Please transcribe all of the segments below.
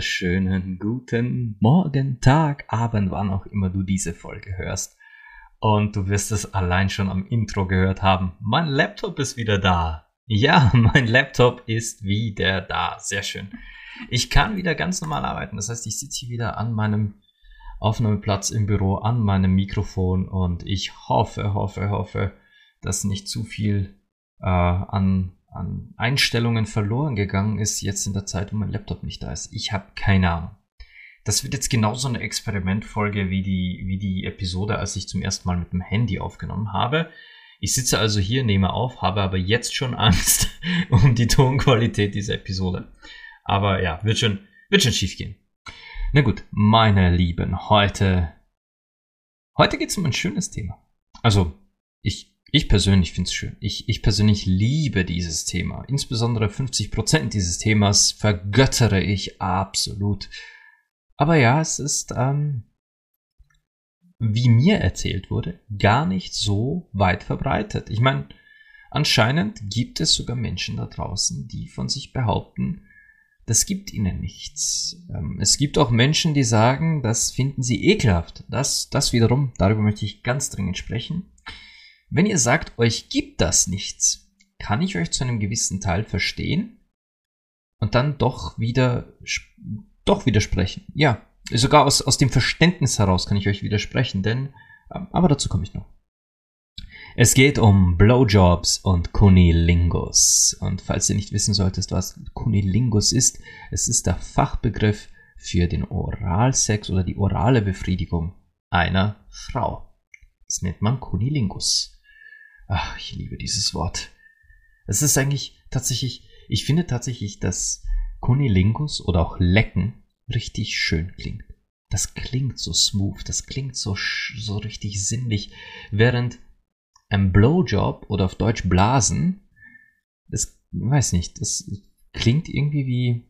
wunderschönen guten Morgen, Tag, Abend, wann auch immer du diese Folge hörst. Und du wirst es allein schon am Intro gehört haben. Mein Laptop ist wieder da. Ja, mein Laptop ist wieder da. Sehr schön. Ich kann wieder ganz normal arbeiten. Das heißt, ich sitze hier wieder an meinem Aufnahmeplatz im Büro, an meinem Mikrofon und ich hoffe, hoffe, hoffe, dass nicht zu viel äh, an an Einstellungen verloren gegangen ist, jetzt in der Zeit, wo mein Laptop nicht da ist. Ich habe keine Ahnung. Das wird jetzt genauso eine Experimentfolge wie die, wie die Episode, als ich zum ersten Mal mit dem Handy aufgenommen habe. Ich sitze also hier, nehme auf, habe aber jetzt schon Angst um die Tonqualität dieser Episode. Aber ja, wird schon, wird schon schief gehen. Na gut, meine Lieben, heute, heute geht es um ein schönes Thema. Also, ich ich persönlich finde es schön. Ich, ich persönlich liebe dieses Thema. Insbesondere 50% dieses Themas vergöttere ich absolut. Aber ja, es ist, ähm, wie mir erzählt wurde, gar nicht so weit verbreitet. Ich meine, anscheinend gibt es sogar Menschen da draußen, die von sich behaupten, das gibt ihnen nichts. Ähm, es gibt auch Menschen, die sagen, das finden sie ekelhaft. Das, das wiederum, darüber möchte ich ganz dringend sprechen. Wenn ihr sagt, euch gibt das nichts, kann ich euch zu einem gewissen Teil verstehen und dann doch wieder, doch widersprechen. Ja, sogar aus, aus dem Verständnis heraus kann ich euch widersprechen, denn, ähm, aber dazu komme ich noch. Es geht um Blowjobs und Kunilingus. Und falls ihr nicht wissen solltest, was Kunilingus ist, es ist der Fachbegriff für den Oralsex oder die orale Befriedigung einer Frau. Das nennt man Kunilingus. Ach, ich liebe dieses Wort. Es ist eigentlich tatsächlich, ich finde tatsächlich, dass Kunilingus oder auch Lecken richtig schön klingt. Das klingt so smooth, das klingt so, so richtig sinnlich, während ein Blowjob oder auf Deutsch Blasen, das, weiß nicht, das klingt irgendwie wie,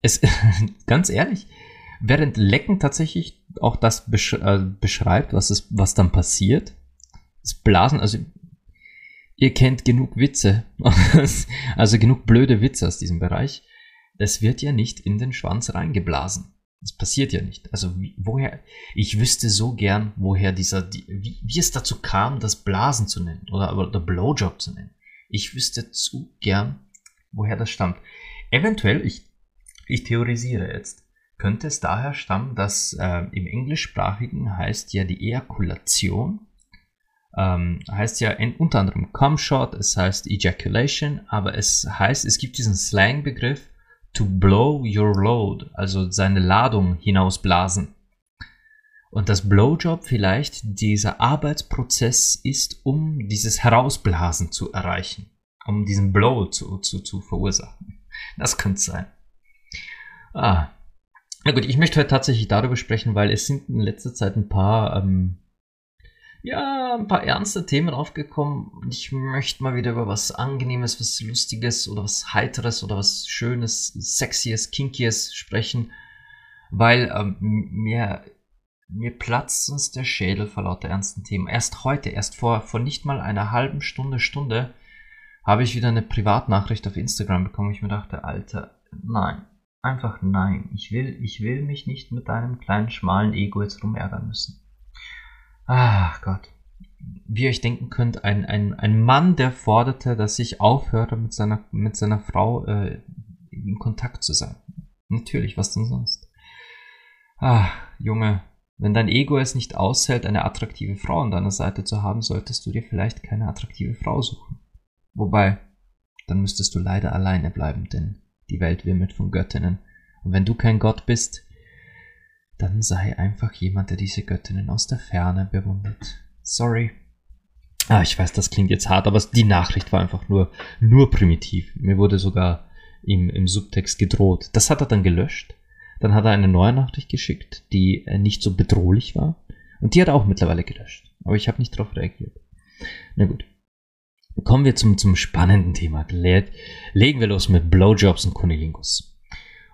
es, ganz ehrlich, während Lecken tatsächlich auch das besch äh, beschreibt, was, es, was dann passiert, das Blasen, also ihr kennt genug Witze, also genug blöde Witze aus diesem Bereich. Es wird ja nicht in den Schwanz reingeblasen. Das passiert ja nicht. Also wie, woher, ich wüsste so gern, woher dieser, die, wie, wie es dazu kam, das Blasen zu nennen oder, oder Blowjob zu nennen. Ich wüsste zu gern, woher das stammt. Eventuell, ich, ich theorisiere jetzt, könnte es daher stammen, dass äh, im Englischsprachigen heißt ja die Ejakulation ähm, heißt ja in, unter anderem Come Shot, es heißt Ejaculation, aber es heißt, es gibt diesen Slang-Begriff to blow your load, also seine Ladung hinausblasen. Und das Blowjob vielleicht dieser Arbeitsprozess ist, um dieses Herausblasen zu erreichen, um diesen Blow zu, zu, zu verursachen. Das könnte sein. Ah. Na gut, ich möchte heute tatsächlich darüber sprechen, weil es sind in letzter Zeit ein paar ähm, ja, ein paar ernste Themen aufgekommen. Ich möchte mal wieder über was Angenehmes, was Lustiges oder was Heiteres oder was Schönes, Sexies, Kinkies sprechen, weil ähm, mir, mir platzt uns der Schädel vor lauter ernsten Themen. Erst heute, erst vor, vor nicht mal einer halben Stunde, Stunde, habe ich wieder eine Privatnachricht auf Instagram bekommen. Ich mir dachte, Alter, nein, einfach nein. Ich will, ich will mich nicht mit deinem kleinen schmalen Ego jetzt rumärgern müssen. Ach Gott. Wie ihr euch denken könnt, ein, ein, ein Mann, der forderte, dass ich aufhöre, mit seiner, mit seiner Frau äh, in Kontakt zu sein. Natürlich, was denn sonst? Ah, Junge, wenn dein Ego es nicht aushält, eine attraktive Frau an deiner Seite zu haben, solltest du dir vielleicht keine attraktive Frau suchen. Wobei, dann müsstest du leider alleine bleiben, denn die Welt wimmelt von Göttinnen. Und wenn du kein Gott bist, dann sei einfach jemand, der diese Göttinnen aus der Ferne bewundert. Sorry. Ah, ich weiß, das klingt jetzt hart, aber die Nachricht war einfach nur, nur primitiv. Mir wurde sogar im, im Subtext gedroht. Das hat er dann gelöscht. Dann hat er eine neue Nachricht geschickt, die äh, nicht so bedrohlich war. Und die hat er auch mittlerweile gelöscht. Aber ich habe nicht darauf reagiert. Na gut. Kommen wir zum, zum spannenden Thema. Legen wir los mit Blowjobs und Kunilingus.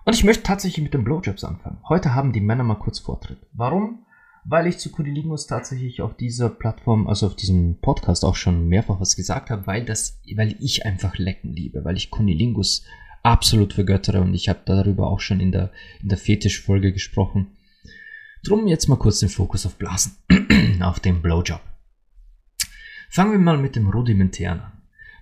Und ich möchte tatsächlich mit den Blowjobs anfangen. Heute haben die Männer mal kurz Vortritt. Warum? Weil ich zu Kunilingus tatsächlich auf dieser Plattform, also auf diesem Podcast auch schon mehrfach was gesagt habe, weil das, weil ich einfach Lecken liebe, weil ich Kunilingus absolut vergöttere und ich habe darüber auch schon in der, in der Fetisch-Folge gesprochen. Drum jetzt mal kurz den Fokus auf Blasen, auf den Blowjob. Fangen wir mal mit dem Rudimentären an.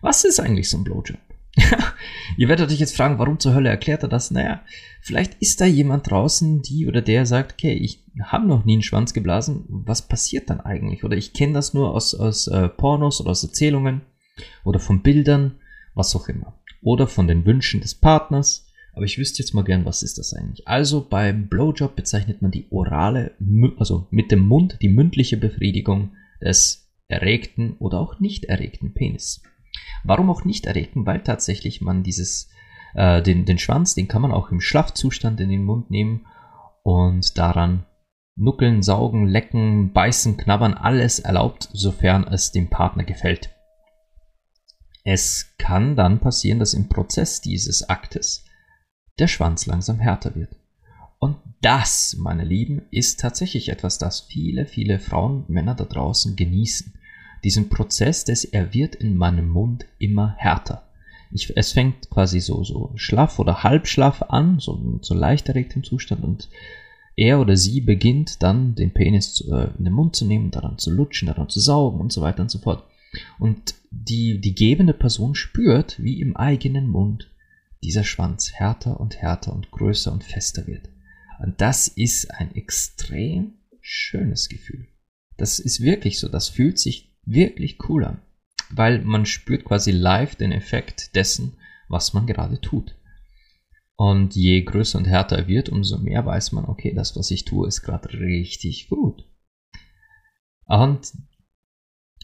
Was ist eigentlich so ein Blowjob? Ihr werdet euch jetzt fragen, warum zur Hölle erklärt er das? Naja, vielleicht ist da jemand draußen, die oder der sagt, okay, ich habe noch nie einen Schwanz geblasen, was passiert dann eigentlich? Oder ich kenne das nur aus, aus äh, Pornos oder aus Erzählungen oder von Bildern, was auch immer. Oder von den Wünschen des Partners aber ich wüsste jetzt mal gern, was ist das eigentlich? Also beim Blowjob bezeichnet man die orale, also mit dem Mund die mündliche Befriedigung des erregten oder auch nicht erregten Penis. Warum auch nicht erregten? Weil tatsächlich man dieses, äh, den, den Schwanz, den kann man auch im Schlafzustand in den Mund nehmen und daran nuckeln, saugen, lecken, beißen, knabbern, alles erlaubt, sofern es dem Partner gefällt. Es kann dann passieren, dass im Prozess dieses Aktes der Schwanz langsam härter wird. Und das, meine Lieben, ist tatsächlich etwas, das viele, viele Frauen, Männer da draußen genießen. Diesen Prozess des Er wird in meinem Mund immer härter. Ich, es fängt quasi so, so schlaff oder halbschlaff an, so, so leicht erregtem Zustand und er oder sie beginnt dann den Penis äh, in den Mund zu nehmen, daran zu lutschen, daran zu saugen und so weiter und so fort. Und die, die gebende Person spürt, wie im eigenen Mund dieser Schwanz härter und härter und größer und fester wird. Und das ist ein extrem schönes Gefühl. Das ist wirklich so. Das fühlt sich wirklich cool an. Weil man spürt quasi live den Effekt dessen, was man gerade tut. Und je größer und härter er wird, umso mehr weiß man, okay, das, was ich tue, ist gerade richtig gut. Und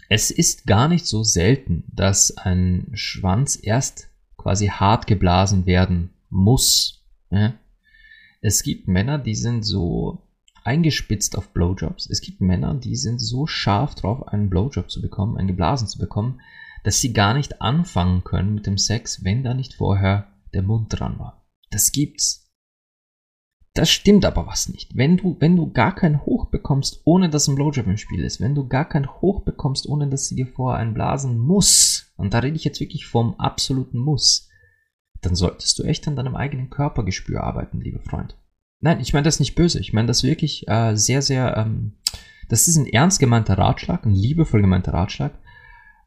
es ist gar nicht so selten, dass ein Schwanz erst quasi hart geblasen werden muss. Ja? Es gibt Männer, die sind so eingespitzt auf Blowjobs. Es gibt Männer, die sind so scharf drauf, einen Blowjob zu bekommen, einen geblasen zu bekommen, dass sie gar nicht anfangen können mit dem Sex, wenn da nicht vorher der Mund dran war. Das gibt's. Das stimmt aber was nicht. Wenn du, wenn du gar kein Hoch bekommst, ohne dass ein Blowjob im Spiel ist, wenn du gar kein Hoch bekommst, ohne dass sie dir vorher einen blasen muss, und da rede ich jetzt wirklich vom absoluten Muss, dann solltest du echt an deinem eigenen Körpergespür arbeiten, lieber Freund. Nein, ich meine das nicht böse. Ich meine das wirklich äh, sehr, sehr, ähm, das ist ein ernst gemeinter Ratschlag, ein liebevoll gemeinter Ratschlag.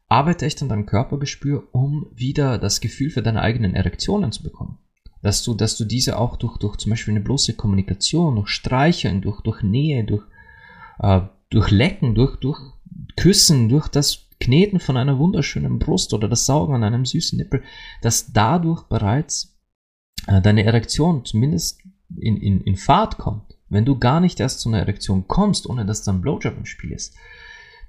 Arbeite echt an deinem Körpergespür, um wieder das Gefühl für deine eigenen Erektionen zu bekommen dass du, dass du diese auch durch, durch zum Beispiel eine bloße Kommunikation, durch Streicheln, durch, durch Nähe, durch, äh, durch Lecken, durch, durch Küssen, durch das Kneten von einer wunderschönen Brust oder das Saugen an einem süßen Nippel, dass dadurch bereits äh, deine Erektion zumindest in, in, in Fahrt kommt. Wenn du gar nicht erst zu einer Erektion kommst, ohne dass dann Blowjob im Spiel ist,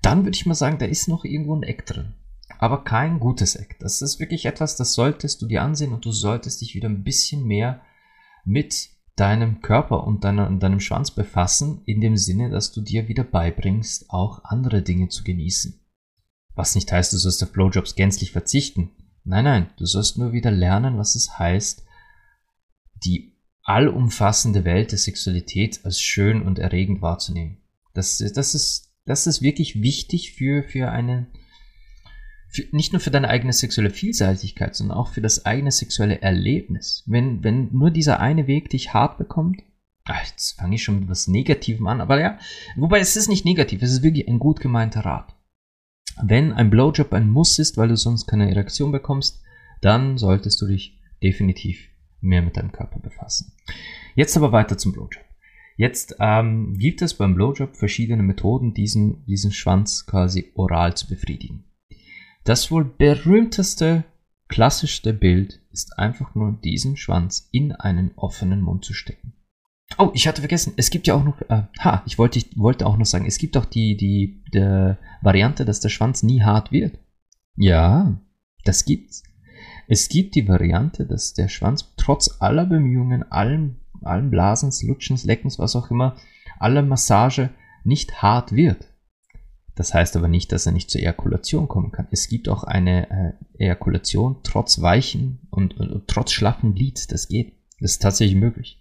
dann würde ich mal sagen, da ist noch irgendwo ein Eck drin aber kein gutes Eck. Das ist wirklich etwas, das solltest du dir ansehen und du solltest dich wieder ein bisschen mehr mit deinem Körper und, deiner, und deinem Schwanz befassen, in dem Sinne, dass du dir wieder beibringst, auch andere Dinge zu genießen. Was nicht heißt, du sollst auf Blowjobs gänzlich verzichten. Nein, nein, du sollst nur wieder lernen, was es heißt, die allumfassende Welt der Sexualität als schön und erregend wahrzunehmen. Das, das, ist, das ist wirklich wichtig für, für einen für, nicht nur für deine eigene sexuelle Vielseitigkeit, sondern auch für das eigene sexuelle Erlebnis. Wenn, wenn nur dieser eine Weg dich hart bekommt, ach, jetzt fange ich schon mit was Negativem an, aber ja, wobei es ist nicht negativ, es ist wirklich ein gut gemeinter Rat. Wenn ein Blowjob ein Muss ist, weil du sonst keine Erektion bekommst, dann solltest du dich definitiv mehr mit deinem Körper befassen. Jetzt aber weiter zum Blowjob. Jetzt ähm, gibt es beim Blowjob verschiedene Methoden, diesen, diesen Schwanz quasi oral zu befriedigen. Das wohl berühmteste, klassischste Bild ist einfach nur diesen Schwanz in einen offenen Mund zu stecken. Oh, ich hatte vergessen, es gibt ja auch noch, äh, ha, ich wollte, ich wollte auch noch sagen, es gibt auch die, die, die Variante, dass der Schwanz nie hart wird. Ja, das gibt's. Es gibt die Variante, dass der Schwanz trotz aller Bemühungen, allen, allen Blasens, Lutschens, Leckens, was auch immer, aller Massage nicht hart wird. Das heißt aber nicht, dass er nicht zur Ejakulation kommen kann. Es gibt auch eine äh, Ejakulation trotz weichen und, und, und trotz schlaffen Glied. Das geht. Das ist tatsächlich möglich.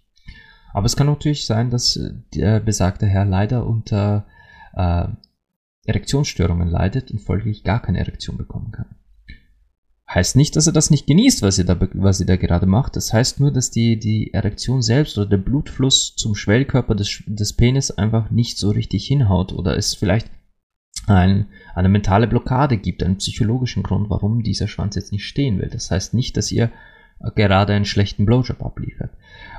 Aber es kann natürlich sein, dass äh, der besagte Herr leider unter äh, Erektionsstörungen leidet und folglich gar keine Erektion bekommen kann. Heißt nicht, dass er das nicht genießt, was er da, was er da gerade macht. Das heißt nur, dass die, die Erektion selbst oder der Blutfluss zum Schwellkörper des, des Penis einfach nicht so richtig hinhaut oder es vielleicht ein, eine mentale Blockade gibt, einen psychologischen Grund, warum dieser Schwanz jetzt nicht stehen will. Das heißt nicht, dass ihr gerade einen schlechten Blowjob abliefert.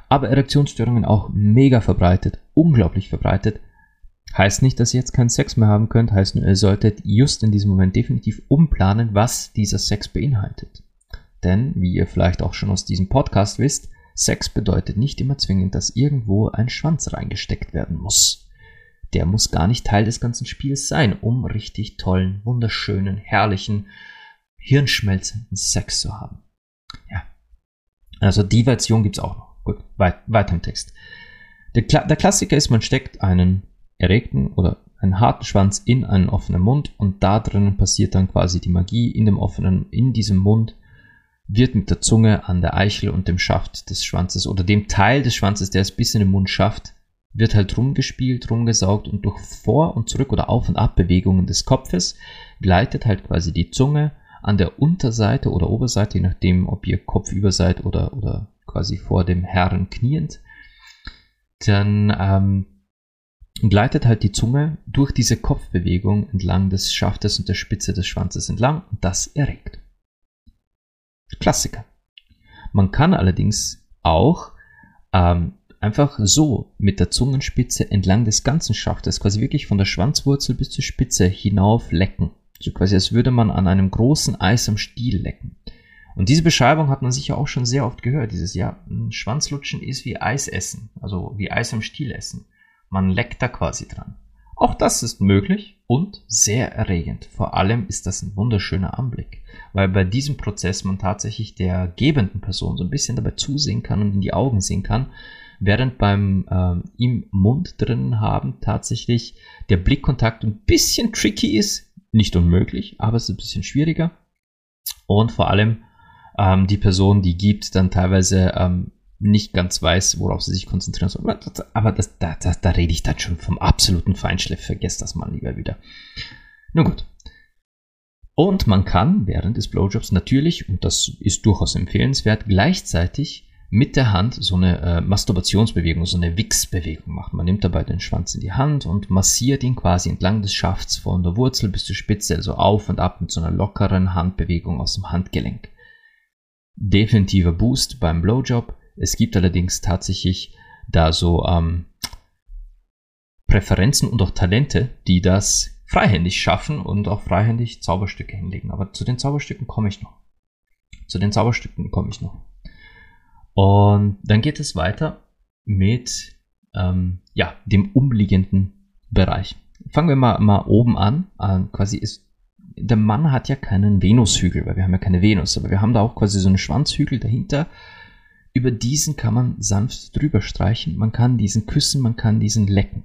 Aber Erektionsstörungen auch mega verbreitet, unglaublich verbreitet. Heißt nicht, dass ihr jetzt keinen Sex mehr haben könnt, heißt nur, ihr solltet just in diesem Moment definitiv umplanen, was dieser Sex beinhaltet. Denn, wie ihr vielleicht auch schon aus diesem Podcast wisst, Sex bedeutet nicht immer zwingend, dass irgendwo ein Schwanz reingesteckt werden muss. Der muss gar nicht Teil des ganzen Spiels sein, um richtig tollen, wunderschönen, herrlichen, hirnschmelzenden Sex zu haben. Ja. Also die Version gibt es auch noch. Gut, weit, weiter im Text. Der, der Klassiker ist, man steckt einen erregten oder einen harten Schwanz in einen offenen Mund und da drinnen passiert dann quasi die Magie in dem offenen, in diesem Mund wird mit der Zunge an der Eichel und dem Schaft des Schwanzes oder dem Teil des Schwanzes, der es bis in den Mund schafft, wird halt rumgespielt, rumgesaugt und durch Vor- und Zurück- oder Auf- und Abbewegungen des Kopfes gleitet halt quasi die Zunge an der Unterseite oder Oberseite, je nachdem, ob ihr kopfüber seid oder, oder quasi vor dem Herren kniend, dann ähm, gleitet halt die Zunge durch diese Kopfbewegung entlang des Schaftes und der Spitze des Schwanzes entlang und das erregt. Klassiker. Man kann allerdings auch ähm, einfach so mit der Zungenspitze entlang des ganzen Schaftes, quasi wirklich von der Schwanzwurzel bis zur Spitze hinauf lecken. So quasi als würde man an einem großen Eis am Stiel lecken. Und diese Beschreibung hat man sicher auch schon sehr oft gehört. Dieses, ja, Schwanzlutschen ist wie Eis essen, also wie Eis am Stiel essen. Man leckt da quasi dran. Auch das ist möglich und sehr erregend. Vor allem ist das ein wunderschöner Anblick, weil bei diesem Prozess man tatsächlich der gebenden Person so ein bisschen dabei zusehen kann und in die Augen sehen kann, während beim ähm, im Mund drin haben tatsächlich der Blickkontakt ein bisschen tricky ist, nicht unmöglich, aber es ist ein bisschen schwieriger. Und vor allem ähm, die Person, die gibt, dann teilweise ähm, nicht ganz weiß, worauf sie sich konzentrieren soll. Aber das, da, da, da rede ich dann schon vom absoluten Feinschliff. Vergesst das mal lieber wieder. Nun gut. Und man kann während des Blowjobs natürlich, und das ist durchaus empfehlenswert, gleichzeitig mit der Hand so eine äh, Masturbationsbewegung, so eine Wix-Bewegung machen. Man nimmt dabei den Schwanz in die Hand und massiert ihn quasi entlang des Schafts von der Wurzel bis zur Spitze, also auf und ab mit so einer lockeren Handbewegung aus dem Handgelenk. Definitiver Boost beim Blowjob. Es gibt allerdings tatsächlich da so ähm, Präferenzen und auch Talente, die das freihändig schaffen und auch freihändig Zauberstücke hinlegen. Aber zu den Zauberstücken komme ich noch. Zu den Zauberstücken komme ich noch. Und dann geht es weiter mit ähm, ja, dem umliegenden Bereich. Fangen wir mal, mal oben an. Ähm, quasi ist, der Mann hat ja keinen Venushügel, weil wir haben ja keine Venus, aber wir haben da auch quasi so einen Schwanzhügel dahinter. Über diesen kann man sanft drüber streichen, man kann diesen küssen, man kann diesen lecken.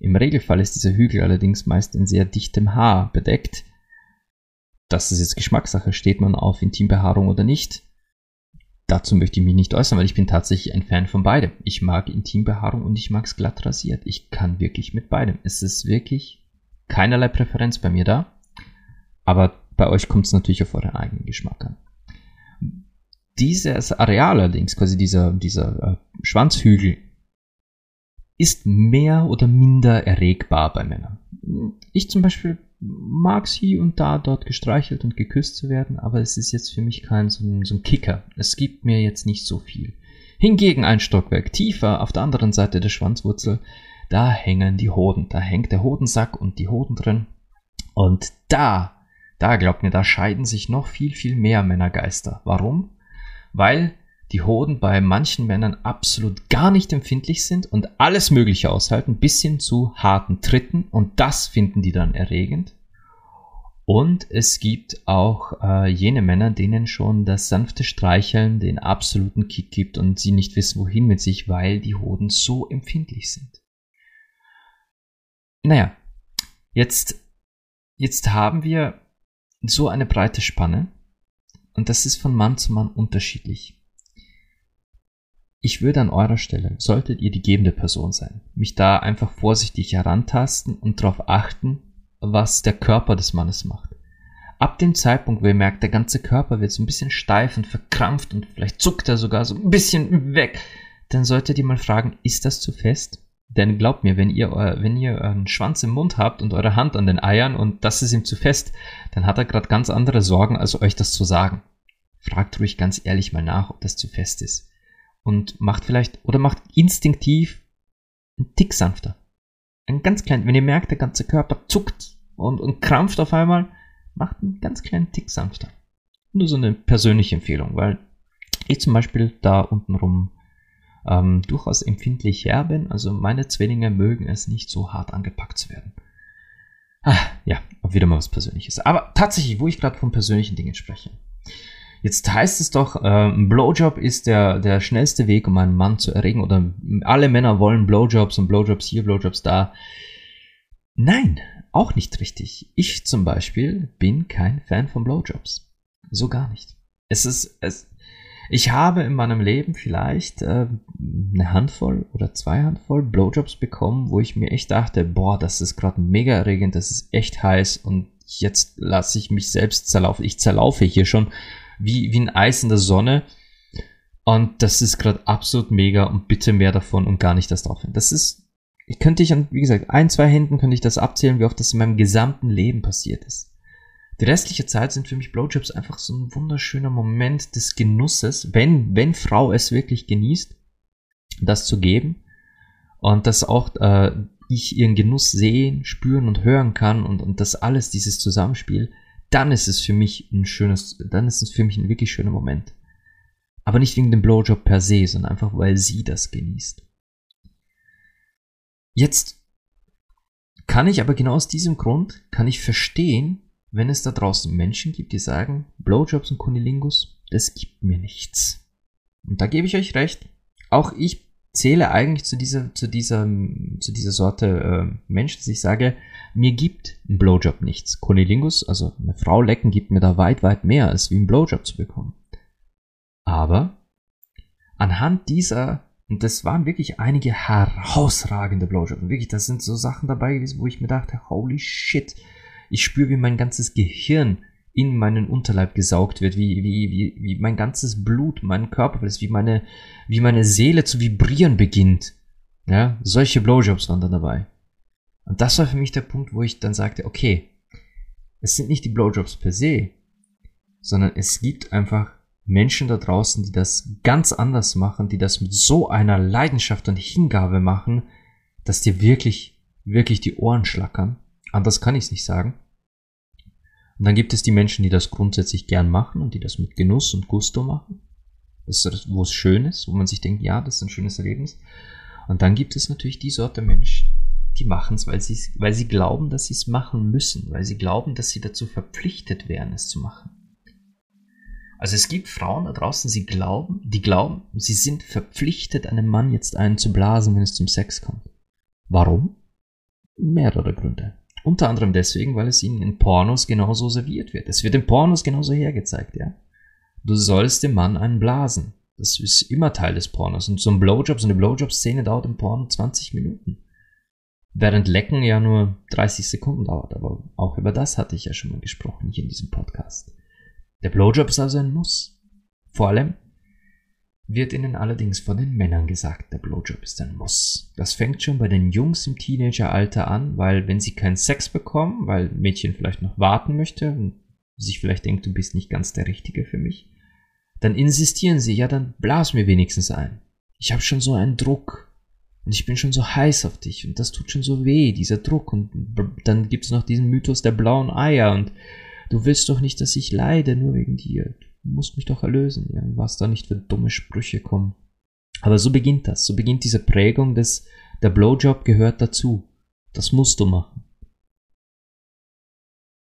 Im Regelfall ist dieser Hügel allerdings meist in sehr dichtem Haar bedeckt. Das ist jetzt Geschmackssache, steht man auf Intimbehaarung oder nicht. Dazu möchte ich mich nicht äußern, weil ich bin tatsächlich ein Fan von beidem. Ich mag Intimbehaarung und ich mag es glatt rasiert. Ich kann wirklich mit beidem. Es ist wirklich keinerlei Präferenz bei mir da. Aber bei euch kommt es natürlich auf euren eigenen Geschmack an. Dieses Areal allerdings, quasi dieser, dieser äh, Schwanzhügel, ist mehr oder minder erregbar bei Männern. Ich zum Beispiel mag es hier und da dort gestreichelt und geküsst zu werden, aber es ist jetzt für mich kein so so ein Kicker. Es gibt mir jetzt nicht so viel. Hingegen ein Stockwerk tiefer auf der anderen Seite der Schwanzwurzel, da hängen die Hoden. Da hängt der Hodensack und die Hoden drin. Und da, da glaubt mir, da scheiden sich noch viel, viel mehr Männergeister. Warum? Weil die Hoden bei manchen Männern absolut gar nicht empfindlich sind und alles Mögliche aushalten, bis hin zu harten Tritten und das finden die dann erregend. Und es gibt auch äh, jene Männer, denen schon das sanfte Streicheln den absoluten Kick gibt und sie nicht wissen, wohin mit sich, weil die Hoden so empfindlich sind. Naja, jetzt jetzt haben wir so eine breite Spanne und das ist von Mann zu Mann unterschiedlich. Ich würde an eurer Stelle, solltet ihr die gebende Person sein, mich da einfach vorsichtig herantasten und darauf achten, was der Körper des Mannes macht. Ab dem Zeitpunkt, wo ihr merkt, der ganze Körper wird so ein bisschen steif und verkrampft und vielleicht zuckt er sogar so ein bisschen weg, dann solltet ihr mal fragen, ist das zu fest? Denn glaubt mir, wenn ihr, wenn ihr euren Schwanz im Mund habt und eure Hand an den Eiern und das ist ihm zu fest, dann hat er gerade ganz andere Sorgen, als euch das zu sagen. Fragt ruhig ganz ehrlich mal nach, ob das zu fest ist. Und macht vielleicht, oder macht instinktiv einen Tick sanfter. Ein ganz klein, wenn ihr merkt, der ganze Körper zuckt und, und krampft auf einmal, macht einen ganz kleinen Tick sanfter. Nur so eine persönliche Empfehlung, weil ich zum Beispiel da untenrum ähm, durchaus empfindlich her bin. Also meine Zwillinge mögen es nicht so hart angepackt zu werden. Ah, ja, wieder mal was Persönliches. Aber tatsächlich, wo ich gerade von persönlichen Dingen spreche. Jetzt heißt es doch, äh, ein Blowjob ist der, der schnellste Weg, um einen Mann zu erregen. Oder alle Männer wollen Blowjobs und Blowjobs hier, Blowjobs da. Nein, auch nicht richtig. Ich zum Beispiel bin kein Fan von Blowjobs. So gar nicht. Es ist, es, ich habe in meinem Leben vielleicht äh, eine Handvoll oder zwei Handvoll Blowjobs bekommen, wo ich mir echt dachte, boah, das ist gerade mega erregend, das ist echt heiß und jetzt lasse ich mich selbst zerlaufen. Ich zerlaufe hier schon wie, wie ein Eis in der Sonne. Und das ist gerade absolut mega und bitte mehr davon und gar nicht das drauf. Das ist, ich könnte ich an, wie gesagt, ein, zwei Händen könnte ich das abzählen, wie oft das in meinem gesamten Leben passiert ist. Die restliche Zeit sind für mich Blowjobs einfach so ein wunderschöner Moment des Genusses, wenn, wenn Frau es wirklich genießt, das zu geben. Und dass auch äh, ich ihren Genuss sehen, spüren und hören kann und, und das alles, dieses Zusammenspiel, dann ist es für mich ein schönes, dann ist es für mich ein wirklich schöner Moment. Aber nicht wegen dem Blowjob per se, sondern einfach, weil sie das genießt. Jetzt kann ich aber genau aus diesem Grund, kann ich verstehen, wenn es da draußen Menschen gibt, die sagen, Blowjobs und Kunilingus, das gibt mir nichts. Und da gebe ich euch recht. Auch ich zähle eigentlich zu dieser, zu dieser, zu dieser Sorte äh, Mensch, dass ich sage, mir gibt ein Blowjob nichts. Kunilingus, also eine Frau lecken, gibt mir da weit, weit mehr, als wie ein Blowjob zu bekommen. Aber anhand dieser, und das waren wirklich einige herausragende Blowjobs, wirklich, das sind so Sachen dabei, wo ich mir dachte, holy shit, ich spüre, wie mein ganzes Gehirn in meinen Unterleib gesaugt wird, wie, wie, wie, wie mein ganzes Blut, mein Körper, wie meine, wie meine Seele zu vibrieren beginnt. Ja, solche Blowjobs waren dann dabei. Und das war für mich der Punkt, wo ich dann sagte, okay, es sind nicht die Blowjobs per se, sondern es gibt einfach Menschen da draußen, die das ganz anders machen, die das mit so einer Leidenschaft und Hingabe machen, dass dir wirklich, wirklich die Ohren schlackern. Anders kann ich es nicht sagen. Und dann gibt es die Menschen, die das grundsätzlich gern machen und die das mit Genuss und Gusto machen. Das ist, wo es schön ist, wo man sich denkt, ja, das ist ein schönes Erlebnis. Und dann gibt es natürlich die Sorte Mensch, die machen es, weil sie, weil sie glauben, dass sie es machen müssen, weil sie glauben, dass sie dazu verpflichtet wären, es zu machen. Also es gibt Frauen da draußen, sie glauben, die glauben, sie sind verpflichtet, einem Mann jetzt einen zu blasen, wenn es zum Sex kommt. Warum? Mehrere Gründe. Unter anderem deswegen, weil es ihnen in Pornos genauso serviert wird. Es wird in Pornos genauso hergezeigt, ja. Du sollst dem Mann einen blasen. Das ist immer Teil des Pornos. Und so ein Blowjob, so eine Blowjob-Szene dauert im Porno 20 Minuten. Während Lecken ja nur 30 Sekunden dauert. Aber auch über das hatte ich ja schon mal gesprochen hier in diesem Podcast. Der Blowjob ist also ein Muss. Vor allem, wird ihnen allerdings von den Männern gesagt, der Blowjob ist ein Muss. Das fängt schon bei den Jungs im Teenageralter an, weil wenn sie keinen Sex bekommen, weil Mädchen vielleicht noch warten möchte und sich vielleicht denkt, du bist nicht ganz der Richtige für mich, dann insistieren sie, ja, dann blas mir wenigstens ein. Ich habe schon so einen Druck und ich bin schon so heiß auf dich und das tut schon so weh, dieser Druck und dann gibt es noch diesen Mythos der blauen Eier und du willst doch nicht, dass ich leide nur wegen dir musst mich doch erlösen, ja, was da nicht für dumme Sprüche kommen. Aber so beginnt das, so beginnt diese Prägung des, der Blowjob gehört dazu. Das musst du machen.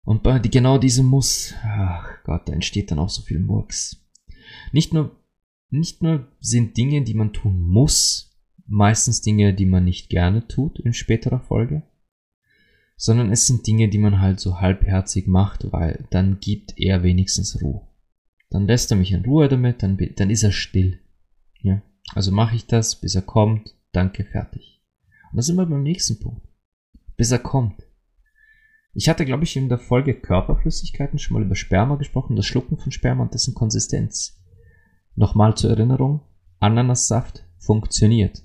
Und bei genau diesem Muss, ach Gott, da entsteht dann auch so viel Murks. Nicht nur, nicht nur sind Dinge, die man tun muss, meistens Dinge, die man nicht gerne tut in späterer Folge, sondern es sind Dinge, die man halt so halbherzig macht, weil dann gibt er wenigstens Ruhe. Dann lässt er mich in Ruhe damit, dann, dann ist er still. Ja, also mache ich das, bis er kommt, danke, fertig. Und da sind wir beim nächsten Punkt. Bis er kommt. Ich hatte, glaube ich, in der Folge Körperflüssigkeiten schon mal über Sperma gesprochen, das Schlucken von Sperma und dessen Konsistenz. Nochmal zur Erinnerung, Ananassaft funktioniert.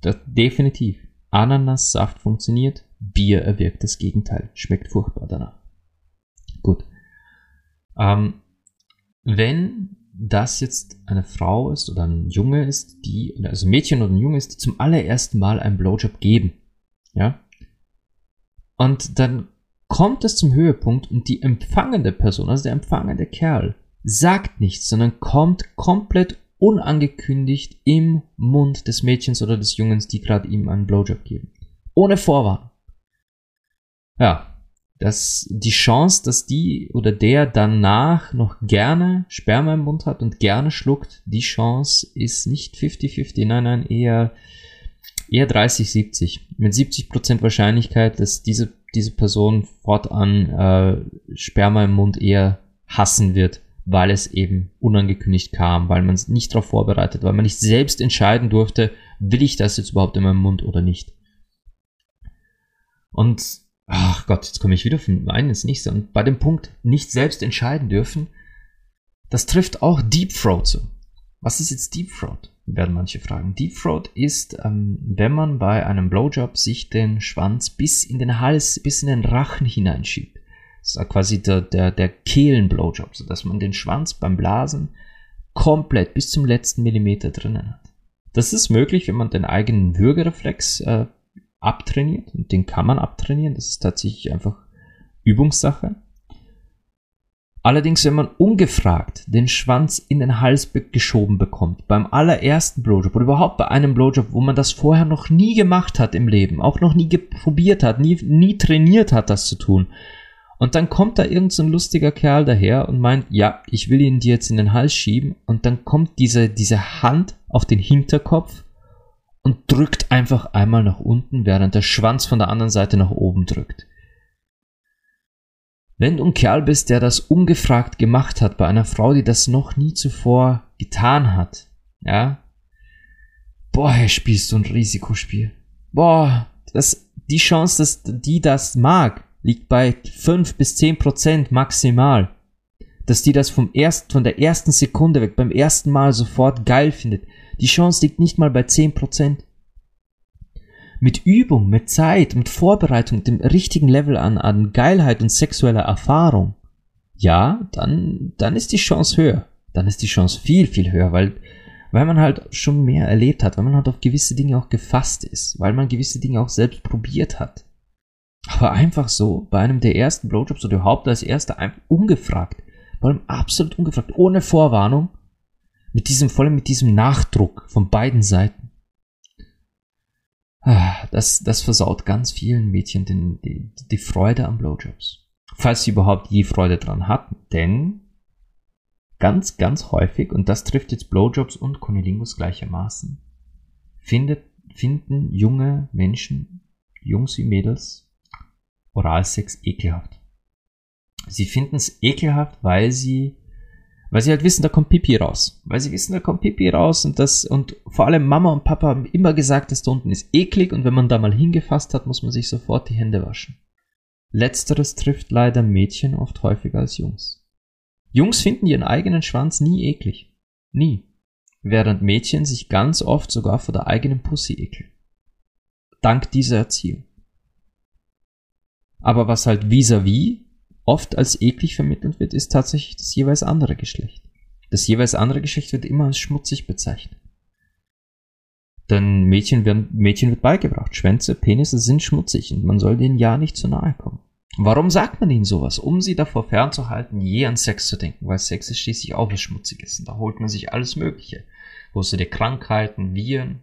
Das, definitiv. Ananassaft funktioniert, Bier erwirkt das Gegenteil. Schmeckt furchtbar danach. Gut. Ähm, wenn das jetzt eine Frau ist oder ein Junge ist, die, also ein Mädchen oder ein Junge ist, die zum allerersten Mal einen Blowjob geben, ja, und dann kommt es zum Höhepunkt und die empfangende Person, also der empfangende Kerl, sagt nichts, sondern kommt komplett unangekündigt im Mund des Mädchens oder des Jungens, die gerade ihm einen Blowjob geben. Ohne Vorwarnung. Ja, dass die Chance, dass die oder der danach noch gerne Sperma im Mund hat und gerne schluckt, die Chance ist nicht 50-50, nein, nein, eher, eher 30-70. Mit 70% Wahrscheinlichkeit, dass diese, diese Person fortan äh, Sperma im Mund eher hassen wird, weil es eben unangekündigt kam, weil man es nicht darauf vorbereitet, weil man nicht selbst entscheiden durfte, will ich das jetzt überhaupt in meinem Mund oder nicht. Und ach Gott, jetzt komme ich wieder von einem ins nächste. Und bei dem Punkt nicht selbst entscheiden dürfen, das trifft auch Deep Throat zu. Was ist jetzt Deep Throat? Werden manche fragen. Deep Throat ist, ähm, wenn man bei einem Blowjob sich den Schwanz bis in den Hals, bis in den Rachen hineinschiebt. Das ist quasi der, der, der Kehlen-Blowjob, sodass man den Schwanz beim Blasen komplett bis zum letzten Millimeter drinnen hat. Das ist möglich, wenn man den eigenen Würgereflex äh, abtrainiert und den kann man abtrainieren. Das ist tatsächlich einfach Übungssache. Allerdings, wenn man ungefragt den Schwanz in den Hals geschoben bekommt, beim allerersten Blowjob oder überhaupt bei einem Blowjob, wo man das vorher noch nie gemacht hat im Leben, auch noch nie probiert hat, nie, nie trainiert hat, das zu tun, und dann kommt da irgendein so lustiger Kerl daher und meint, ja, ich will ihn dir jetzt in den Hals schieben, und dann kommt diese, diese Hand auf den Hinterkopf und drückt einfach einmal nach unten, während der Schwanz von der anderen Seite nach oben drückt. Wenn du ein Kerl bist, der das ungefragt gemacht hat bei einer Frau, die das noch nie zuvor getan hat, ja, boah, spielst du ein Risikospiel. Boah, das, die Chance, dass die das mag, liegt bei 5 bis 10 Prozent maximal. Dass die das vom ersten, von der ersten Sekunde weg, beim ersten Mal sofort geil findet. Die Chance liegt nicht mal bei 10%. Mit Übung, mit Zeit, mit Vorbereitung, dem richtigen Level an, an Geilheit und sexueller Erfahrung, ja, dann, dann ist die Chance höher. Dann ist die Chance viel, viel höher, weil, weil man halt schon mehr erlebt hat, weil man halt auf gewisse Dinge auch gefasst ist, weil man gewisse Dinge auch selbst probiert hat. Aber einfach so, bei einem der ersten Blowjobs oder überhaupt als erster, ungefragt, vor allem absolut ungefragt, ohne Vorwarnung, mit diesem, vor allem mit diesem Nachdruck von beiden Seiten. Ah, das, das versaut ganz vielen Mädchen den, die, die Freude am Blowjobs. Falls sie überhaupt je Freude dran hatten. Denn ganz, ganz häufig, und das trifft jetzt Blowjobs und Kunilingus gleichermaßen, findet, finden junge Menschen, Jungs wie Mädels, Oralsex ekelhaft. Sie finden es ekelhaft, weil sie weil sie halt wissen, da kommt Pipi raus. Weil sie wissen, da kommt Pipi raus und das, und vor allem Mama und Papa haben immer gesagt, das da unten ist eklig und wenn man da mal hingefasst hat, muss man sich sofort die Hände waschen. Letzteres trifft leider Mädchen oft häufiger als Jungs. Jungs finden ihren eigenen Schwanz nie eklig. Nie. Während Mädchen sich ganz oft sogar vor der eigenen Pussy ekeln. Dank dieser Erziehung. Aber was halt vis-à-vis -vis oft als eklig vermittelt wird, ist tatsächlich das jeweils andere Geschlecht. Das jeweils andere Geschlecht wird immer als schmutzig bezeichnet. Denn Mädchen, werden, Mädchen wird beigebracht, Schwänze, Penisse sind schmutzig und man soll denen ja nicht zu nahe kommen. Warum sagt man ihnen sowas? Um sie davor fernzuhalten, je an Sex zu denken, weil Sex ist schließlich auch was Schmutziges und da holt man sich alles Mögliche. Holst du dir Krankheiten, Viren,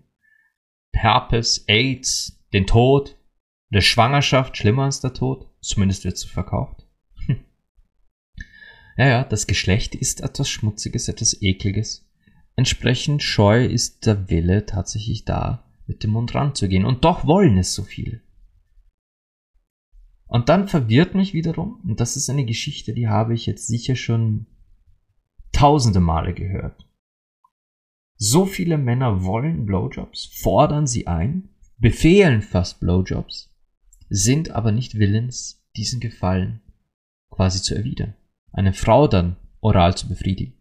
Herpes, AIDS, den Tod, eine Schwangerschaft, schlimmer als der Tod, zumindest wird sie verkauft. Ja, ja, das Geschlecht ist etwas Schmutziges, etwas Ekliges. Entsprechend scheu ist der Wille tatsächlich da, mit dem Mund ranzugehen. Und doch wollen es so viele. Und dann verwirrt mich wiederum, und das ist eine Geschichte, die habe ich jetzt sicher schon tausende Male gehört. So viele Männer wollen Blowjobs, fordern sie ein, befehlen fast Blowjobs, sind aber nicht willens, diesen Gefallen quasi zu erwidern. Eine Frau dann oral zu befriedigen.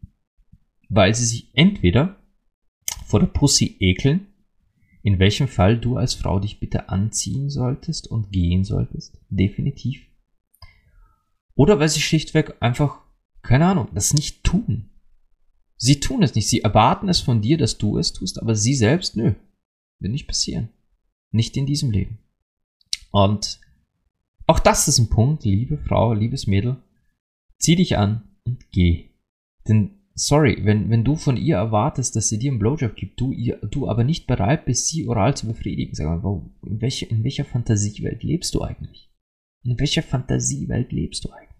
Weil sie sich entweder vor der Pussy ekeln, in welchem Fall du als Frau dich bitte anziehen solltest und gehen solltest. Definitiv. Oder weil sie schlichtweg einfach, keine Ahnung, das nicht tun. Sie tun es nicht. Sie erwarten es von dir, dass du es tust, aber sie selbst, nö. Wird nicht passieren. Nicht in diesem Leben. Und auch das ist ein Punkt, liebe Frau, liebes Mädel. Zieh dich an und geh. Denn sorry, wenn, wenn du von ihr erwartest, dass sie dir einen Blowjob gibt, du, ihr, du aber nicht bereit bist, sie oral zu befriedigen, sag mal, in, welche, in welcher Fantasiewelt lebst du eigentlich? In welcher Fantasiewelt lebst du eigentlich?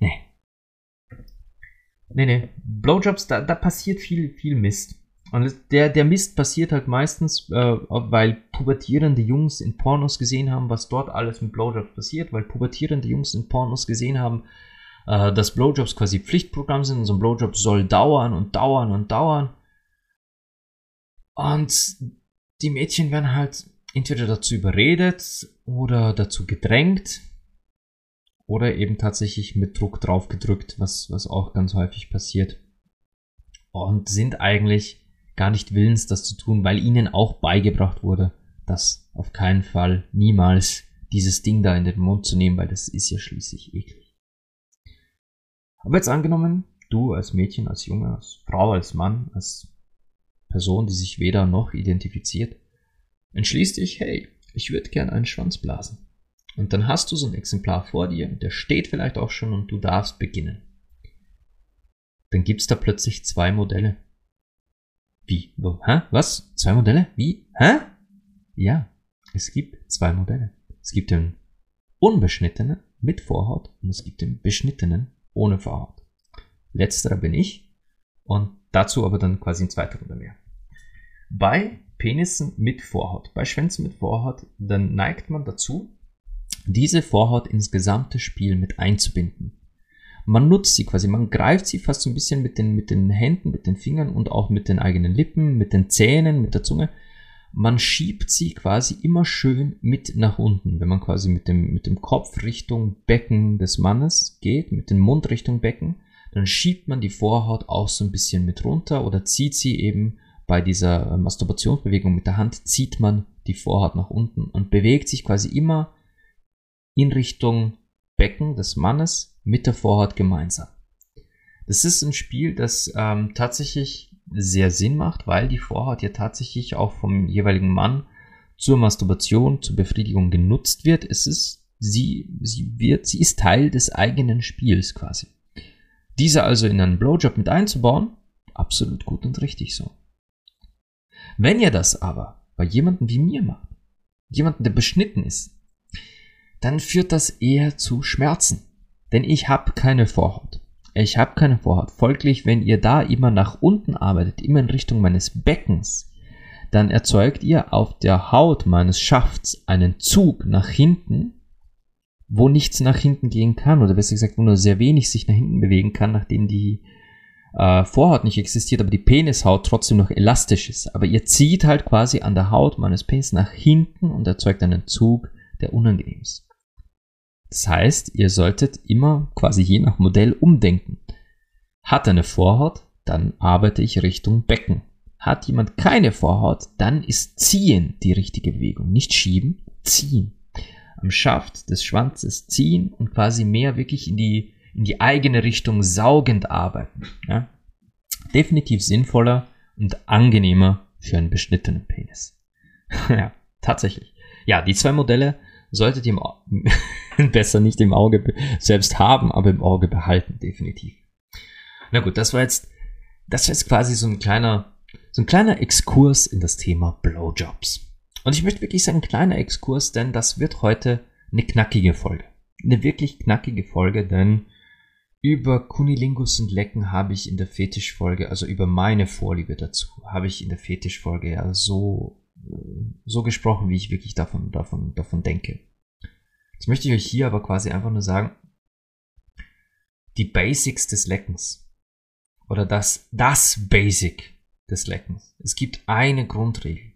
Nee. Nee, nee. Blowjobs, da, da passiert viel, viel Mist. Und der, der Mist passiert halt meistens, äh, weil pubertierende Jungs in Pornos gesehen haben, was dort alles mit Blowjobs passiert, weil pubertierende Jungs in Pornos gesehen haben, äh, dass Blowjobs quasi Pflichtprogramm sind und so ein Blowjob soll dauern und dauern und dauern. Und die Mädchen werden halt entweder dazu überredet oder dazu gedrängt oder eben tatsächlich mit Druck drauf gedrückt, was, was auch ganz häufig passiert. Und sind eigentlich gar nicht willens, das zu tun, weil ihnen auch beigebracht wurde, dass auf keinen Fall niemals dieses Ding da in den Mund zu nehmen, weil das ist ja schließlich eklig. Aber jetzt angenommen, du als Mädchen, als Junge, als Frau, als Mann, als Person, die sich weder noch identifiziert, entschließt dich, hey, ich würde gern einen Schwanz blasen. Und dann hast du so ein Exemplar vor dir, der steht vielleicht auch schon und du darfst beginnen. Dann gibt's da plötzlich zwei Modelle. Wie? Wo? Hä? Was? Zwei Modelle? Wie? Hä? Ja, es gibt zwei Modelle. Es gibt den unbeschnittenen mit Vorhaut und es gibt den beschnittenen ohne Vorhaut. Letzterer bin ich und dazu aber dann quasi in zweiter Runde mehr. Bei Penissen mit Vorhaut, bei Schwänzen mit Vorhaut, dann neigt man dazu, diese Vorhaut ins gesamte Spiel mit einzubinden. Man nutzt sie quasi, man greift sie fast so ein bisschen mit den, mit den Händen, mit den Fingern und auch mit den eigenen Lippen, mit den Zähnen, mit der Zunge. Man schiebt sie quasi immer schön mit nach unten. Wenn man quasi mit dem, mit dem Kopf Richtung Becken des Mannes geht, mit dem Mund Richtung Becken, dann schiebt man die Vorhaut auch so ein bisschen mit runter oder zieht sie eben bei dieser Masturbationsbewegung mit der Hand, zieht man die Vorhaut nach unten und bewegt sich quasi immer in Richtung Becken des Mannes mit der Vorhaut gemeinsam. Das ist ein Spiel, das ähm, tatsächlich sehr Sinn macht, weil die Vorhaut ja tatsächlich auch vom jeweiligen Mann zur Masturbation, zur Befriedigung genutzt wird. Es ist, sie, sie wird, sie ist Teil des eigenen Spiels quasi. Diese also in einen Blowjob mit einzubauen, absolut gut und richtig so. Wenn ihr das aber bei jemandem wie mir macht, jemanden, der beschnitten ist, dann führt das eher zu Schmerzen. Denn ich habe keine Vorhaut. Ich habe keine Vorhaut. Folglich, wenn ihr da immer nach unten arbeitet, immer in Richtung meines Beckens, dann erzeugt ihr auf der Haut meines Schafts einen Zug nach hinten, wo nichts nach hinten gehen kann, oder besser gesagt, wo nur sehr wenig sich nach hinten bewegen kann, nachdem die äh, Vorhaut nicht existiert, aber die Penishaut trotzdem noch elastisch ist. Aber ihr zieht halt quasi an der Haut meines Penis nach hinten und erzeugt einen Zug, der unangenehm ist. Das heißt, ihr solltet immer quasi je nach Modell umdenken. Hat eine Vorhaut, dann arbeite ich Richtung Becken. Hat jemand keine Vorhaut, dann ist ziehen die richtige Bewegung. Nicht schieben, ziehen. Am Schaft des Schwanzes ziehen und quasi mehr wirklich in die, in die eigene Richtung saugend arbeiten. Ja? Definitiv sinnvoller und angenehmer für einen beschnittenen Penis. ja, tatsächlich. Ja, die zwei Modelle solltet ihr besser nicht im Auge selbst haben, aber im Auge behalten, definitiv. Na gut, das war jetzt, das war jetzt quasi so ein kleiner, so ein kleiner Exkurs in das Thema Blowjobs. Und ich möchte wirklich sagen, ein kleiner Exkurs, denn das wird heute eine knackige Folge. Eine wirklich knackige Folge, denn über Kunilingus und Lecken habe ich in der Fetischfolge, also über meine Vorliebe dazu, habe ich in der Fetischfolge ja so so gesprochen, wie ich wirklich davon, davon, davon denke. Jetzt möchte ich euch hier aber quasi einfach nur sagen, die Basics des Leckens. Oder das, das Basic des Leckens. Es gibt eine Grundregel.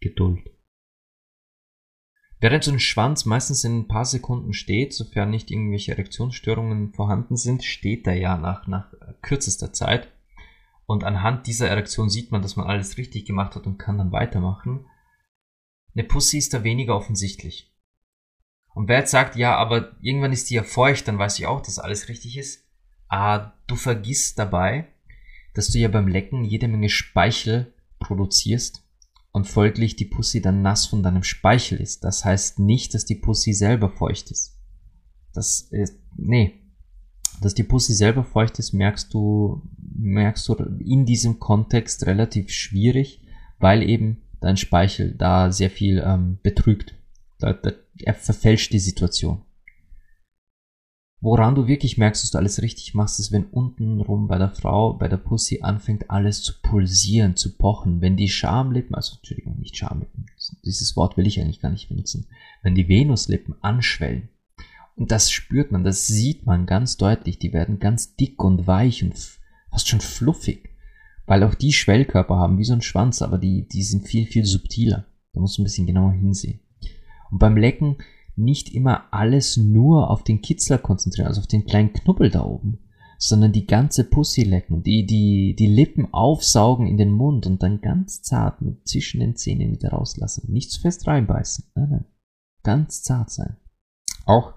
Geduld. Während so ein Schwanz meistens in ein paar Sekunden steht, sofern nicht irgendwelche Erektionsstörungen vorhanden sind, steht er ja nach, nach kürzester Zeit. Und anhand dieser Erektion sieht man, dass man alles richtig gemacht hat und kann dann weitermachen. Eine Pussy ist da weniger offensichtlich. Und wer jetzt sagt, ja, aber irgendwann ist die ja feucht, dann weiß ich auch, dass alles richtig ist. Ah, du vergisst dabei, dass du ja beim Lecken jede Menge Speichel produzierst und folglich die Pussy dann nass von deinem Speichel ist. Das heißt nicht, dass die Pussy selber feucht ist. Das ist, nee. Dass die Pussy selber feucht ist, merkst du, merkst du in diesem Kontext relativ schwierig, weil eben dein Speichel da sehr viel ähm, betrügt. Da, da, er verfälscht die Situation. Woran du wirklich merkst, dass du alles richtig machst, ist, wenn untenrum bei der Frau, bei der Pussy anfängt alles zu pulsieren, zu pochen. Wenn die Schamlippen, also Entschuldigung, nicht Schamlippen, dieses Wort will ich eigentlich gar nicht benutzen. Wenn die Venuslippen anschwellen. Und das spürt man, das sieht man ganz deutlich. Die werden ganz dick und weich und fast schon fluffig. Weil auch die Schwellkörper haben, wie so ein Schwanz, aber die, die sind viel, viel subtiler. Da musst du ein bisschen genauer hinsehen. Und beim Lecken nicht immer alles nur auf den Kitzler konzentrieren, also auf den kleinen Knubbel da oben, sondern die ganze Pussy lecken, die, die, die Lippen aufsaugen in den Mund und dann ganz zart mit zwischen den Zähnen wieder rauslassen. Nicht zu fest reinbeißen. Nein, nein. Ganz zart sein. Auch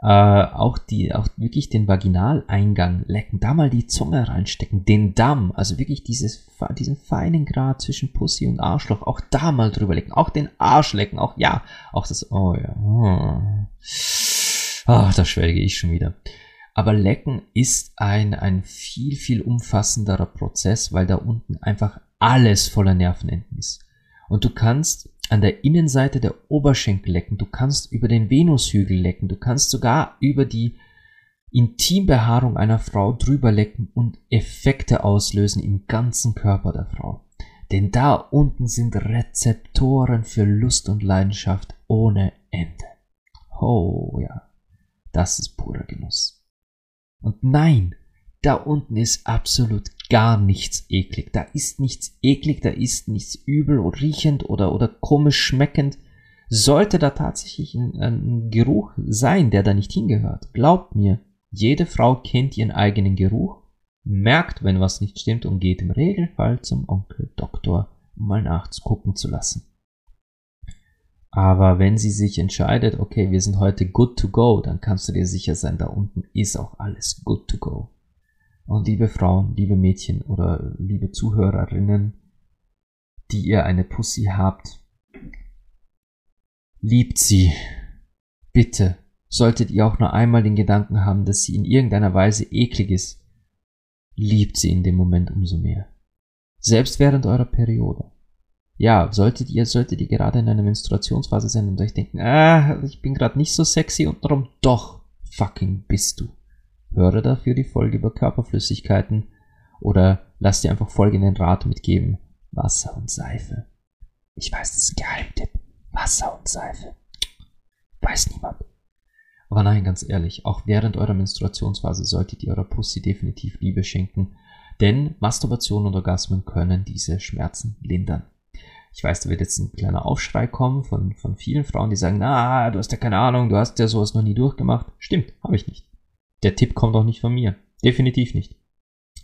äh, auch die, auch wirklich den Vaginaleingang lecken, da mal die Zunge reinstecken, den Damm, also wirklich dieses, diesen feinen Grad zwischen Pussy und Arschloch, auch da mal drüber lecken, auch den Arsch lecken, auch ja, auch das, oh ja, oh. Ach, da schwelge ich schon wieder. Aber Lecken ist ein, ein viel, viel umfassenderer Prozess, weil da unten einfach alles voller Nervenenden ist. Und du kannst an der Innenseite der Oberschenkel lecken, du kannst über den Venushügel lecken, du kannst sogar über die Intimbehaarung einer Frau drüber lecken und Effekte auslösen im ganzen Körper der Frau. Denn da unten sind Rezeptoren für Lust und Leidenschaft ohne Ende. Oh ja, das ist purer Genuss. Und nein, da unten ist absolut gar nichts eklig. Da ist nichts eklig, da ist nichts übel oder riechend oder, oder komisch schmeckend. Sollte da tatsächlich ein, ein Geruch sein, der da nicht hingehört, glaubt mir, jede Frau kennt ihren eigenen Geruch, merkt, wenn was nicht stimmt und geht im Regelfall zum Onkel Doktor, um mal nachzugucken zu lassen. Aber wenn sie sich entscheidet, okay, wir sind heute good to go, dann kannst du dir sicher sein, da unten ist auch alles good to go. Und liebe Frauen, liebe Mädchen oder liebe Zuhörerinnen, die ihr eine Pussy habt, liebt sie. Bitte, solltet ihr auch nur einmal den Gedanken haben, dass sie in irgendeiner Weise eklig ist, liebt sie in dem Moment umso mehr. Selbst während eurer Periode. Ja, solltet ihr, solltet ihr gerade in einer Menstruationsphase sein und euch denken, ah, ich bin gerade nicht so sexy und darum doch fucking bist du. Höre dafür die Folge über Körperflüssigkeiten oder lass dir einfach folgenden Rat mitgeben. Wasser und Seife. Ich weiß, das ist ein Geheimtipp. Wasser und Seife. Weiß niemand. Aber nein, ganz ehrlich, auch während eurer Menstruationsphase solltet ihr eurer Pussy definitiv Liebe schenken, denn Masturbation und Orgasmen können diese Schmerzen lindern. Ich weiß, da wird jetzt ein kleiner Aufschrei kommen von, von vielen Frauen, die sagen, na, du hast ja keine Ahnung, du hast ja sowas noch nie durchgemacht. Stimmt, habe ich nicht. Der Tipp kommt auch nicht von mir. Definitiv nicht.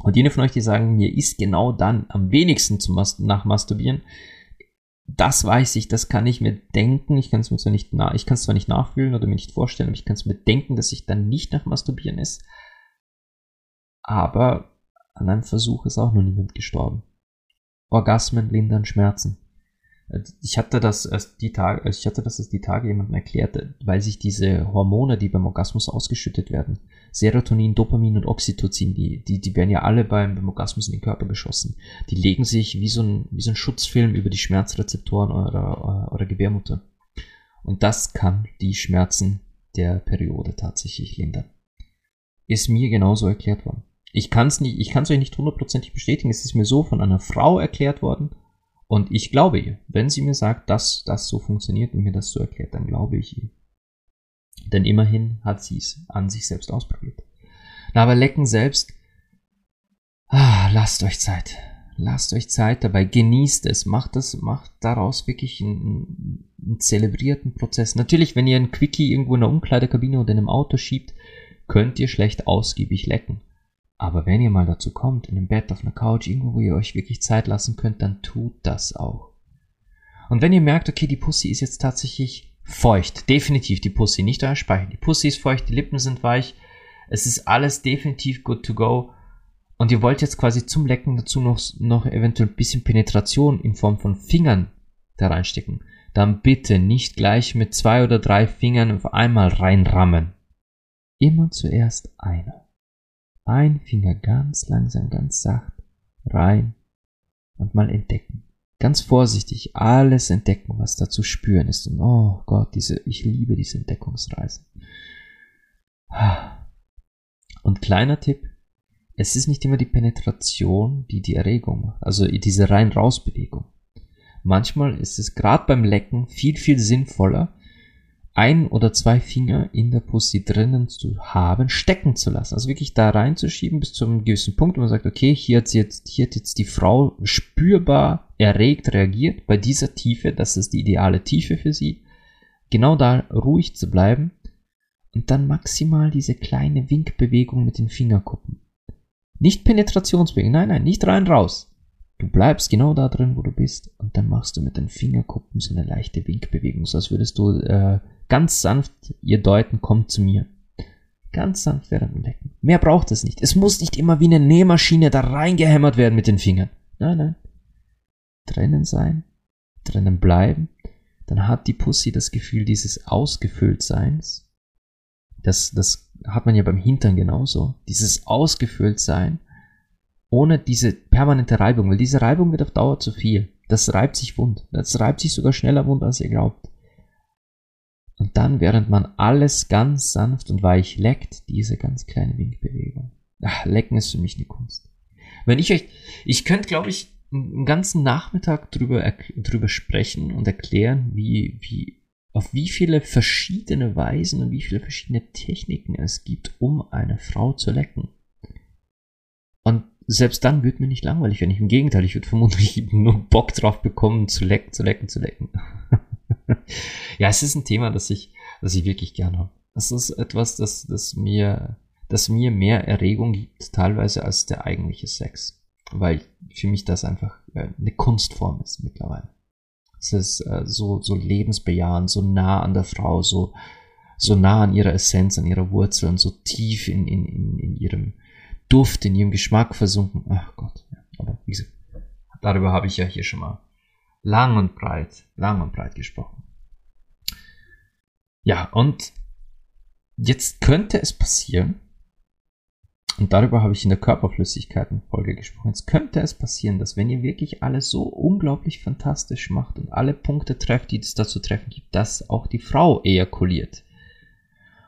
Und jene von euch, die sagen, mir ist genau dann am wenigsten zum Mas nach Masturbieren, das weiß ich, das kann ich mir denken. Ich kann es mir zwar nicht, ich kann es zwar nicht nachfühlen oder mir nicht vorstellen, aber ich kann es mir denken, dass ich dann nicht nach Masturbieren ist. Aber an einem Versuch ist auch noch niemand gestorben. Orgasmen lindern Schmerzen. Ich hatte das erst die Tage, ich hatte das erst die Tage jemandem erklärt, weil sich diese Hormone, die beim Orgasmus ausgeschüttet werden, Serotonin, Dopamin und Oxytocin, die, die, die werden ja alle beim, beim Orgasmus in den Körper geschossen. Die legen sich wie so ein, wie so ein Schutzfilm über die Schmerzrezeptoren eurer, eurer Gebärmutter. Und das kann die Schmerzen der Periode tatsächlich lindern. Ist mir genauso erklärt worden. Ich kann es nicht, ich kann es euch nicht hundertprozentig bestätigen. Es ist mir so von einer Frau erklärt worden und ich glaube ihr. Wenn sie mir sagt, dass das so funktioniert und mir das so erklärt, dann glaube ich ihr. Denn immerhin hat sie es an sich selbst ausprobiert. Na, aber Lecken selbst, ah, lasst euch Zeit. Lasst euch Zeit dabei, genießt es, macht das, macht daraus wirklich einen, einen zelebrierten Prozess. Natürlich, wenn ihr ein Quickie irgendwo in der Umkleidekabine oder in einem Auto schiebt, könnt ihr schlecht ausgiebig lecken. Aber wenn ihr mal dazu kommt, in einem Bett, auf einer Couch, irgendwo, wo ihr euch wirklich Zeit lassen könnt, dann tut das auch. Und wenn ihr merkt, okay, die Pussy ist jetzt tatsächlich feucht, definitiv die Pussy, nicht euer Speichel. Die Pussy ist feucht, die Lippen sind weich, es ist alles definitiv good to go. Und ihr wollt jetzt quasi zum Lecken dazu noch, noch eventuell ein bisschen Penetration in Form von Fingern da reinstecken. Dann bitte nicht gleich mit zwei oder drei Fingern auf einmal reinrammen. Immer zuerst einer. Ein Finger ganz langsam, ganz sacht rein und mal entdecken. Ganz vorsichtig alles entdecken, was da zu spüren ist. Und oh Gott, diese, ich liebe diese Entdeckungsreisen. Und kleiner Tipp, es ist nicht immer die Penetration, die die Erregung macht, also diese rein-raus-Bewegung. Manchmal ist es gerade beim Lecken viel, viel sinnvoller, ein oder zwei Finger in der Pussy drinnen zu haben, stecken zu lassen. Also wirklich da reinzuschieben bis zu einem gewissen Punkt, wo man sagt, okay, hier hat jetzt, hier hat jetzt die Frau spürbar erregt reagiert bei dieser Tiefe, das ist die ideale Tiefe für sie. Genau da ruhig zu bleiben und dann maximal diese kleine Winkbewegung mit den Fingerkuppen. Nicht Penetrationsbewegung, nein, nein, nicht rein raus. Du bleibst genau da drin, wo du bist und dann machst du mit den Fingerkuppen so eine leichte Winkbewegung, so als würdest du äh, ganz sanft ihr deuten, komm zu mir. Ganz sanft während dem Lecken. Mehr braucht es nicht. Es muss nicht immer wie eine Nähmaschine da reingehämmert werden mit den Fingern. Nein, nein. Drinnen sein, drinnen bleiben. Dann hat die Pussy das Gefühl dieses Ausgefülltseins. Das, das hat man ja beim Hintern genauso. Dieses Ausgefülltsein ohne diese permanente Reibung, weil diese Reibung wird auf Dauer zu viel. Das reibt sich wund. Das reibt sich sogar schneller wund, als ihr glaubt. Und dann, während man alles ganz sanft und weich leckt, diese ganz kleine Winkbewegung. Ach, lecken ist für mich eine Kunst. Wenn ich euch, ich könnte, glaube ich, einen ganzen Nachmittag drüber, drüber sprechen und erklären, wie, wie, auf wie viele verschiedene Weisen und wie viele verschiedene Techniken es gibt, um eine Frau zu lecken. Und selbst dann wird mir nicht langweilig werden. Im Gegenteil, ich würde vermutlich nur Bock drauf bekommen, zu lecken, zu lecken, zu lecken. ja, es ist ein Thema, das ich, das ich wirklich gerne habe. Das ist etwas, das, das mir, das mir mehr Erregung gibt, teilweise als der eigentliche Sex. Weil für mich das einfach äh, eine Kunstform ist mittlerweile. Es ist äh, so, so lebensbejahend, so nah an der Frau, so, so nah an ihrer Essenz, an ihrer Wurzel und so tief in, in, in, in ihrem Duft, in ihrem Geschmack versunken. Ach Gott. Ja. Aber wie gesagt, darüber habe ich ja hier schon mal lang und breit, lang und breit gesprochen. Ja, und jetzt könnte es passieren, und darüber habe ich in der Körperflüssigkeiten-Folge gesprochen. Jetzt könnte es passieren, dass wenn ihr wirklich alles so unglaublich fantastisch macht und alle Punkte trefft, die es dazu treffen gibt, dass auch die Frau ejakuliert.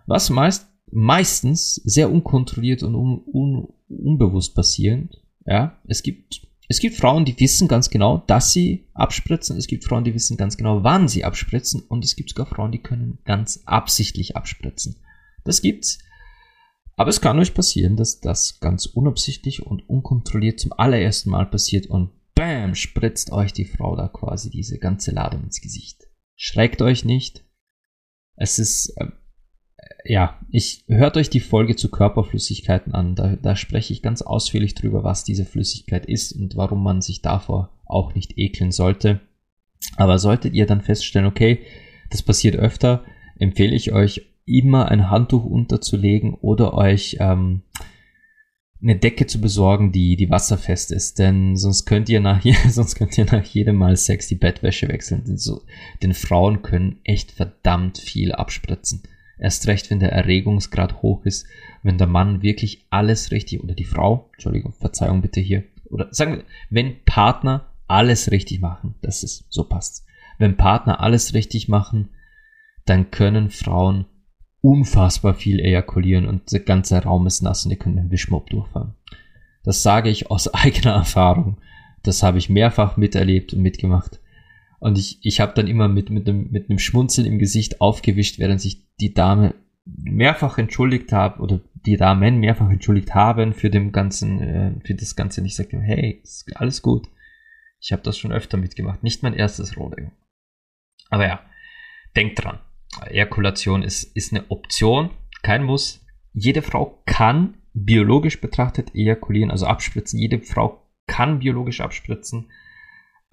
Was meist, meistens sehr unkontrolliert und un, un, unbewusst passierend. Ja, es gibt es gibt Frauen, die wissen ganz genau, dass sie abspritzen. Es gibt Frauen, die wissen ganz genau, wann sie abspritzen. Und es gibt sogar Frauen, die können ganz absichtlich abspritzen. Das gibt's. Aber es kann euch passieren, dass das ganz unabsichtlich und unkontrolliert zum allerersten Mal passiert und bam, spritzt euch die Frau da quasi diese ganze Ladung ins Gesicht. Schreckt euch nicht. Es ist, äh, ja, ich hört euch die Folge zu Körperflüssigkeiten an. Da, da spreche ich ganz ausführlich drüber, was diese Flüssigkeit ist und warum man sich davor auch nicht ekeln sollte. Aber solltet ihr dann feststellen, okay, das passiert öfter, empfehle ich euch immer ein Handtuch unterzulegen oder euch ähm, eine Decke zu besorgen, die, die wasserfest ist, denn sonst könnt ihr nach, sonst könnt ihr nach jedem Mal Sex die Bettwäsche wechseln. Denn, so, denn Frauen können echt verdammt viel abspritzen. Erst recht, wenn der Erregungsgrad hoch ist, wenn der Mann wirklich alles richtig, oder die Frau, Entschuldigung, Verzeihung bitte hier, oder sagen wir, wenn Partner alles richtig machen, das ist, so passt. Wenn Partner alles richtig machen, dann können Frauen unfassbar viel ejakulieren und der ganze Raum ist nass und ihr könnt den Wischmob durchfahren. Das sage ich aus eigener Erfahrung. Das habe ich mehrfach miterlebt und mitgemacht. Und ich, ich habe dann immer mit, mit, einem, mit einem Schmunzeln im Gesicht aufgewischt, während sich die Dame mehrfach entschuldigt habe oder die Damen mehrfach entschuldigt haben für dem ganzen, äh, für das Ganze. Und ich sagte, hey, ist alles gut. Ich habe das schon öfter mitgemacht. Nicht mein erstes Rodeo. Aber ja, denkt dran. Ejakulation ist, ist eine Option, kein Muss. Jede Frau kann biologisch betrachtet ejakulieren, also abspritzen. Jede Frau kann biologisch abspritzen,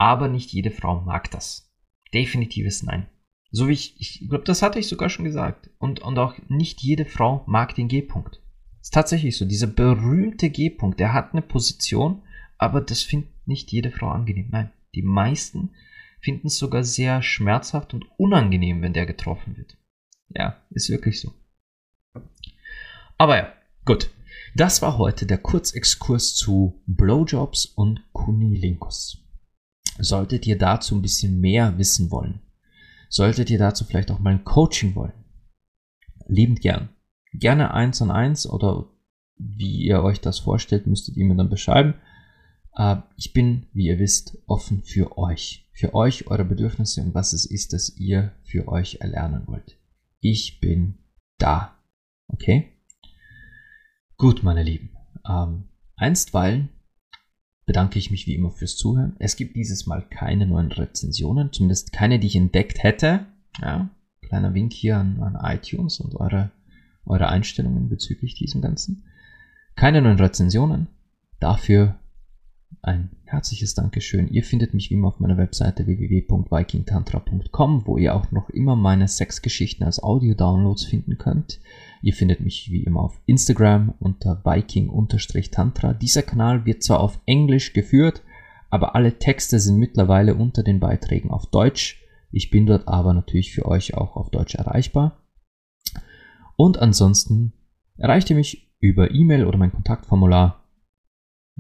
aber nicht jede Frau mag das. Definitives Nein. So wie ich, ich glaube, das hatte ich sogar schon gesagt. Und, und auch nicht jede Frau mag den G-Punkt. Ist tatsächlich so. Dieser berühmte G-Punkt, der hat eine Position, aber das findet nicht jede Frau angenehm. Nein, die meisten finden es sogar sehr schmerzhaft und unangenehm, wenn der getroffen wird. Ja, ist wirklich so. Aber ja, gut. Das war heute der Kurzexkurs zu Blowjobs und Kunilinkus. Solltet ihr dazu ein bisschen mehr wissen wollen, solltet ihr dazu vielleicht auch mal ein Coaching wollen, liebend gern. Gerne eins an eins oder wie ihr euch das vorstellt, müsstet ihr mir dann beschreiben. Äh, ich bin, wie ihr wisst, offen für euch. Für euch, eure Bedürfnisse und was es ist, das ihr für euch erlernen wollt. Ich bin da. Okay? Gut, meine Lieben. Ähm, einstweilen bedanke ich mich wie immer fürs Zuhören. Es gibt dieses Mal keine neuen Rezensionen, zumindest keine, die ich entdeckt hätte. Ja, kleiner Wink hier an, an iTunes und eure, eure Einstellungen bezüglich diesem Ganzen. Keine neuen Rezensionen. Dafür ein herzliches Dankeschön. Ihr findet mich wie immer auf meiner Webseite www.vikingtantra.com, wo ihr auch noch immer meine Sexgeschichten als Audio-Downloads finden könnt. Ihr findet mich wie immer auf Instagram unter viking-tantra. Dieser Kanal wird zwar auf Englisch geführt, aber alle Texte sind mittlerweile unter den Beiträgen auf Deutsch. Ich bin dort aber natürlich für euch auch auf Deutsch erreichbar. Und ansonsten erreicht ihr mich über E-Mail oder mein Kontaktformular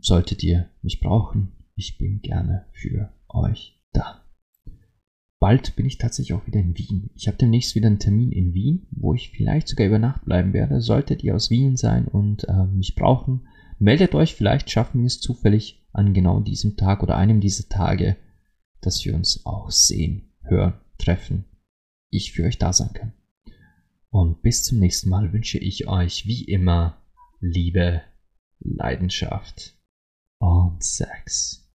solltet ihr mich brauchen, ich bin gerne für euch da. Bald bin ich tatsächlich auch wieder in Wien. Ich habe demnächst wieder einen Termin in Wien, wo ich vielleicht sogar über Nacht bleiben werde. Solltet ihr aus Wien sein und äh, mich brauchen, meldet euch, vielleicht schaffen wir es zufällig an genau diesem Tag oder einem dieser Tage, dass wir uns auch sehen, hören, treffen, ich für euch da sein kann. Und bis zum nächsten Mal wünsche ich euch wie immer Liebe, Leidenschaft und Sex.